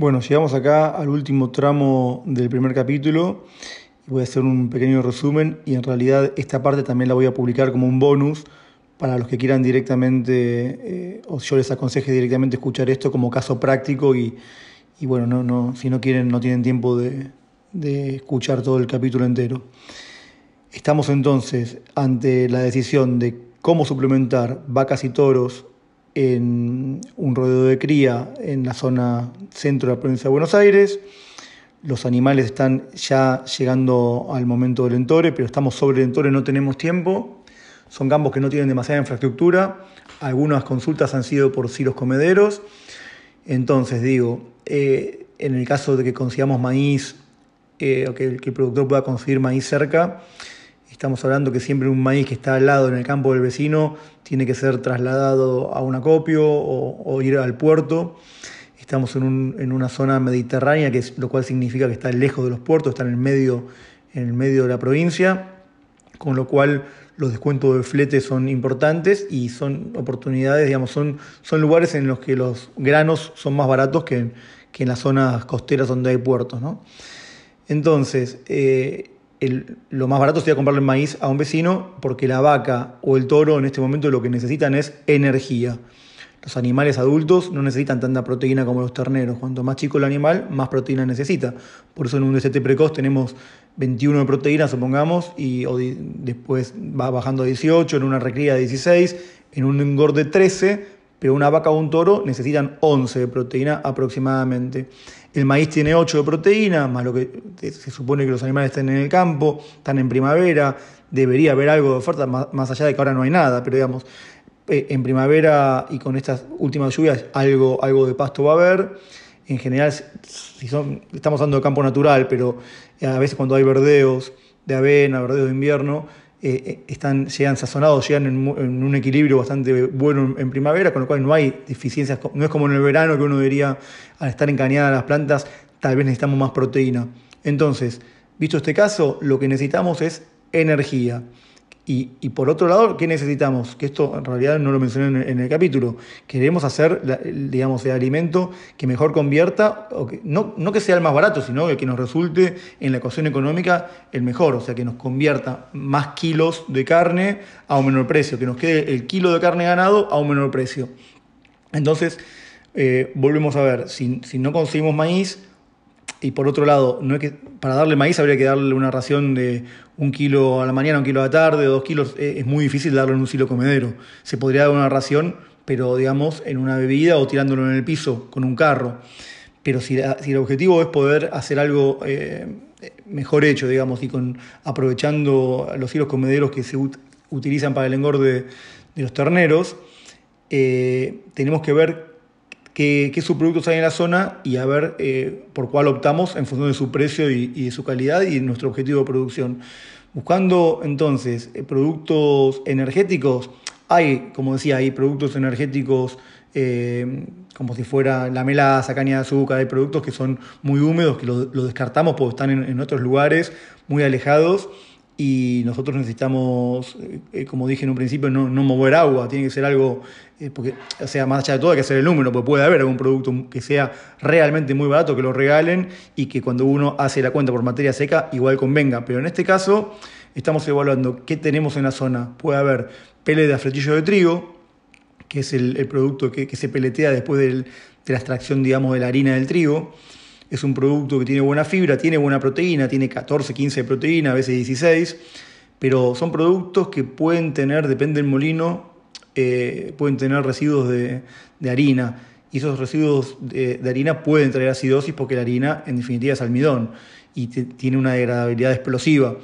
Bueno, llegamos acá al último tramo del primer capítulo. Voy a hacer un pequeño resumen y en realidad esta parte también la voy a publicar como un bonus para los que quieran directamente, eh, o yo les aconseje directamente escuchar esto como caso práctico y, bueno, no, no, si no quieren, no tienen tiempo de, de escuchar todo el capítulo entero. Estamos entonces ante la decisión de cómo suplementar vacas y toros en un rodeo de cría en la zona centro de la provincia de Buenos Aires. Los animales están ya llegando al momento del entore, pero estamos sobre el entore, no tenemos tiempo. Son campos que no tienen demasiada infraestructura. Algunas consultas han sido por silos comederos. Entonces, digo, eh, en el caso de que consigamos maíz, eh, o que el productor pueda conseguir maíz cerca, Estamos hablando que siempre un maíz que está al lado en el campo del vecino tiene que ser trasladado a un acopio o, ir al puerto. Estamos en, una zona mediterránea, que lo cual significa que está lejos de los puertos, está en el medio, en el medio de la provincia, con lo cual los descuentos de flete son importantes y son oportunidades, digamos, son, son lugares en los que los granos son más baratos que, en las zonas costeras donde hay puertos. Entonces, eh, lo más barato sería comprarle maíz a un vecino porque la vaca o el toro en este momento lo que necesitan es energía. Los animales adultos no necesitan tanta proteína como los terneros. Cuanto más chico el animal, más proteína necesita. Por eso en un DCT precoz tenemos 21 de proteína, supongamos, y después va bajando a 18, en una recría de 16, en un engorde 13, pero una vaca o un toro necesitan 11 de proteína aproximadamente. El maíz tiene 8 de proteína, más lo que se supone que los animales estén en el campo, están en primavera, debería haber algo de oferta, más allá de que ahora no hay nada, pero digamos, eh, en primavera y con estas últimas lluvias algo, algo de pasto va a haber. En general, si son, estamos hablando de campo natural, pero a veces cuando hay verdeos de avena, verdeos de invierno, eh, eh, están, llegan sazonados, llegan en, un equilibrio bastante bueno en, primavera, con lo cual no hay deficiencias, no es como en el verano que uno diría, al estar encañadas las plantas, tal vez necesitamos más proteína. Entonces, visto este caso, lo que necesitamos es energía. Y, por otro lado, ¿qué necesitamos? Que esto en realidad no lo mencioné en el, capítulo. Queremos hacer, digamos, el alimento que mejor convierta, o que, no, no, que sea el más barato, sino el que nos resulte en la ecuación económica el mejor, o sea, que nos convierta más kilos de carne a un menor precio, que nos quede el kilo de carne ganado a un menor precio. Entonces, eh, volvemos a ver, si, si no conseguimos maíz, y por otro lado, no que, para darle maíz habría que darle una ración de un kilo a la mañana, un kilo a la tarde, dos kilos. Eh, es muy difícil darlo en un silo comedero. Se podría dar una ración, pero digamos en una bebida o tirándolo en el piso con un carro. Pero si, si el objetivo es poder hacer algo eh, mejor hecho, digamos, y con, aprovechando los hilos comederos que se utilizan para el engorde de los terneros, eh, tenemos que ver qué, subproductos hay en la zona y a ver eh, por cuál optamos en función de su precio y, de su calidad y nuestro objetivo de producción. Buscando entonces eh, productos energéticos, hay, como decía, hay productos energéticos eh, como si fuera la melaza, caña de azúcar, hay productos que son muy húmedos, que los lo descartamos porque están en otros lugares muy alejados y nosotros necesitamos, eh, como dije en un principio, no, mover agua, tiene que ser algo, eh, porque, o sea, más allá de todo hay que hacer el número, porque puede haber algún producto que sea realmente muy barato, que lo regalen y que cuando uno hace la cuenta por materia seca igual convenga, pero en este caso estamos evaluando qué tenemos en la zona, puede haber pele de afretillo de trigo, que es el, producto que, se peletea después de la extracción, digamos, de la harina del trigo, es un producto que tiene buena fibra, tiene buena proteína, tiene 14, 15 de proteína, a veces 16, pero son productos que pueden tener, depende del molino, eh, pueden tener residuos de, harina. Y esos residuos de, harina pueden traer acidosis porque la harina, en definitiva, es almidón y tiene una degradabilidad explosiva.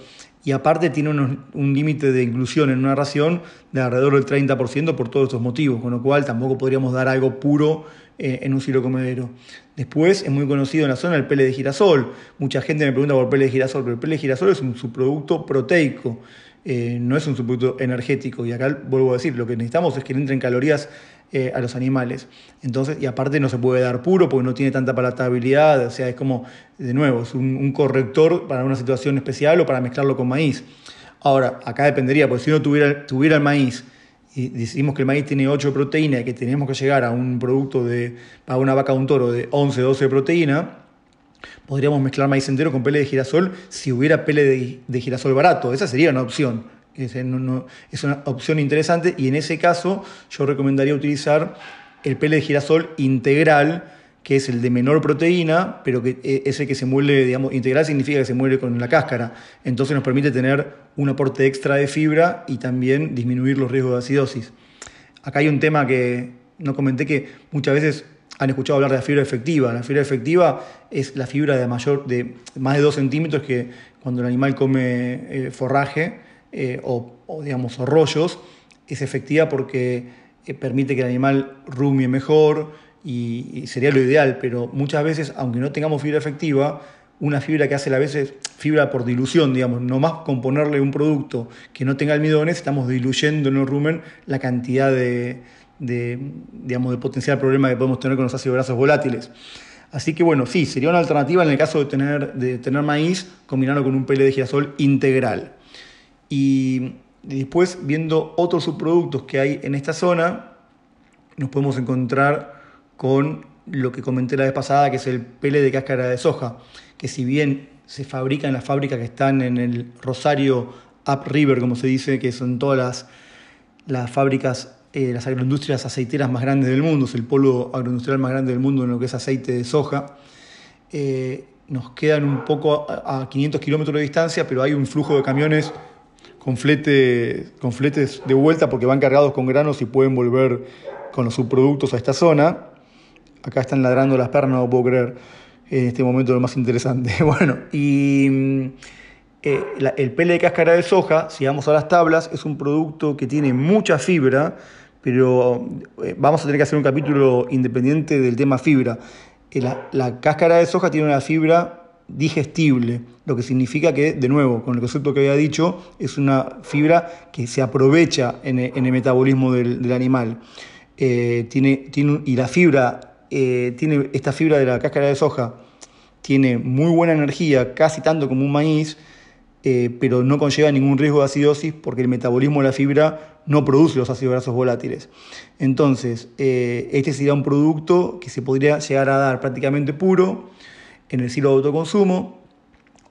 Y aparte tiene un límite de inclusión en una ración de alrededor del 30% por todos estos motivos, con lo cual tampoco podríamos dar algo puro eh, en un silo comedero. Después es muy conocido en la zona el pele de girasol. Mucha gente me pregunta por pele de girasol, pero el pele de girasol es un subproducto proteico, eh, no es un subproducto energético. Y acá vuelvo a decir, lo que necesitamos es que le entren calorías eh, a los animales. Entonces, y aparte no se puede dar puro porque no tiene tanta palatabilidad, o sea, es como, de nuevo, es un, corrector para una situación especial o para mezclarlo con maíz. Ahora, acá dependería, porque si uno tuviera, tuviera el maíz y decimos que el maíz tiene 8 de proteína y que tenemos que llegar a un producto de, para una vaca o un toro de 11, 12 de proteína, podríamos mezclar maíz entero con pele de girasol si hubiera pele de, girasol barato. Esa sería una opción. Es, una opción interesante y en ese caso yo recomendaría utilizar el pele de girasol integral, que es el de menor proteína, pero que e, es el que se muele, digamos, integral significa que se muele con la cáscara. Entonces nos permite tener un aporte extra de fibra y también disminuir los riesgos de acidosis. Acá hay un tema que no comenté que muchas veces han escuchado hablar de la fibra efectiva. La fibra efectiva es la fibra de, mayor, de más de 2 centímetros que cuando el animal come eh, forraje eh, o, digamos, rollos, es efectiva porque eh, permite que el animal rumie mejor y, sería lo ideal, pero muchas veces, aunque no tengamos fibra efectiva, una fibra que hace a veces fibra por dilución, digamos, nomás con ponerle un producto que no tenga almidones, estamos diluyendo en el rumen la cantidad de, de, digamos, de potencial problema que podemos tener con los ácidos grasos volátiles. Así que bueno, sí, sería una alternativa en el caso de tener, de tener maíz, combinarlo con un pele de girasol integral. Y después, viendo otros subproductos que hay en esta zona, nos podemos encontrar con lo que comenté la vez pasada, que es el pele de cáscara de soja, que si bien se fabrica en las fábricas que están en el Rosario Upriver, como se dice, que son todas las, las fábricas eh, las agroindustrias aceiteras más grandes del mundo, es el polo agroindustrial más grande del mundo en lo que es aceite de soja. Eh, nos quedan un poco a, 500 kilómetros de distancia, pero hay un flujo de camiones con, con fletes de vuelta porque van cargados con granos y pueden volver con los subproductos a esta zona. Acá están ladrando las pernas, no puedo creer. En este momento lo más interesante. Bueno, y eh, el pele de cáscara de soja, si vamos a las tablas, es un producto que tiene mucha fibra, pero eh, vamos a tener que hacer un capítulo independiente del tema fibra. Eh, la, cáscara de soja tiene una fibra digestible, lo que significa que, de nuevo, con el concepto que había dicho, es una fibra que se aprovecha en, el metabolismo del, animal. Eh, tiene, tiene, y la fibra, tiene esta fibra de la cáscara de soja, tiene muy buena energía, casi tanto como un maíz, pero no conlleva ningún riesgo de acidosis porque el metabolismo de la fibra no produce los ácidos grasos volátiles. Entonces, eh, este sería un producto que se podría llegar a dar prácticamente puro en el ciclo de autoconsumo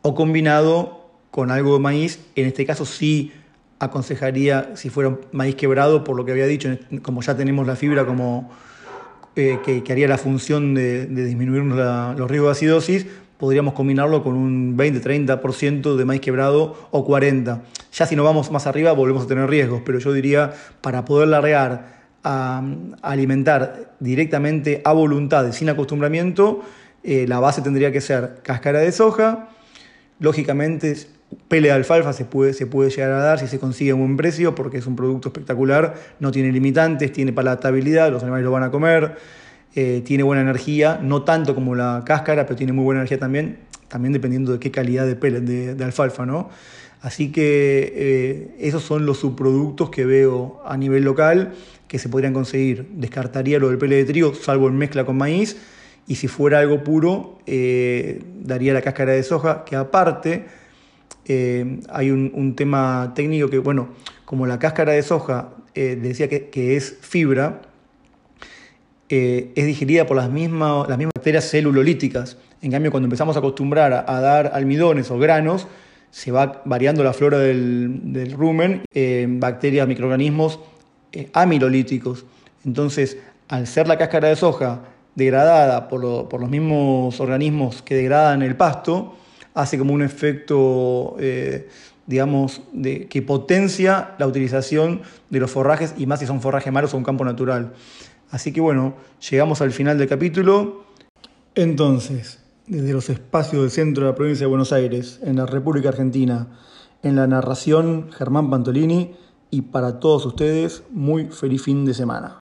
o combinado con algo de maíz. En este caso sí aconsejaría si fuera maíz quebrado, por lo que había dicho, como ya tenemos la fibra como eh, que, haría la función de, disminuir los riesgos de acidosis, podríamos combinarlo con un 20-30% de maíz quebrado o 40%. Ya si nos vamos más arriba volvemos a tener riesgos, pero yo diría para poder largar alimentar directamente a voluntad, sin acostumbramiento, eh, la base tendría que ser cáscara de soja, lógicamente pele de alfalfa se puede, se puede llegar a dar si se consigue a buen precio porque es un producto espectacular, no tiene limitantes, tiene palatabilidad, los animales lo van a comer. Eh, tiene buena energía, no tanto como la cáscara, pero tiene muy buena energía también, también dependiendo de qué calidad de pellet de, alfalfa, ¿no? Así que eh, esos son los subproductos que veo a nivel local que se podrían conseguir. Descartaría lo del pele de trigo, salvo en mezcla con maíz, y si fuera algo puro, eh, daría la cáscara de soja, que aparte hay un, tema técnico que, bueno, como la cáscara de soja decía que, es fibra, eh, es digerida por las mismas, las mismas bacterias celulolíticas. En cambio, cuando empezamos a acostumbrar a, dar almidones o granos, se va variando la flora del, rumen en bacterias, microorganismos eh, amilolíticos. Entonces, al ser la cáscara de soja degradada por, los mismos organismos que degradan el pasto, hace como un efecto, eh, digamos, de, que potencia la utilización de los forrajes, y más si son forrajes malos o un campo natural. Así que bueno, llegamos al final del capítulo. Entonces, desde los espacios del centro de la provincia de Buenos Aires, en la República Argentina, en la narración Germán Pantolini y para todos ustedes, muy feliz fin de semana.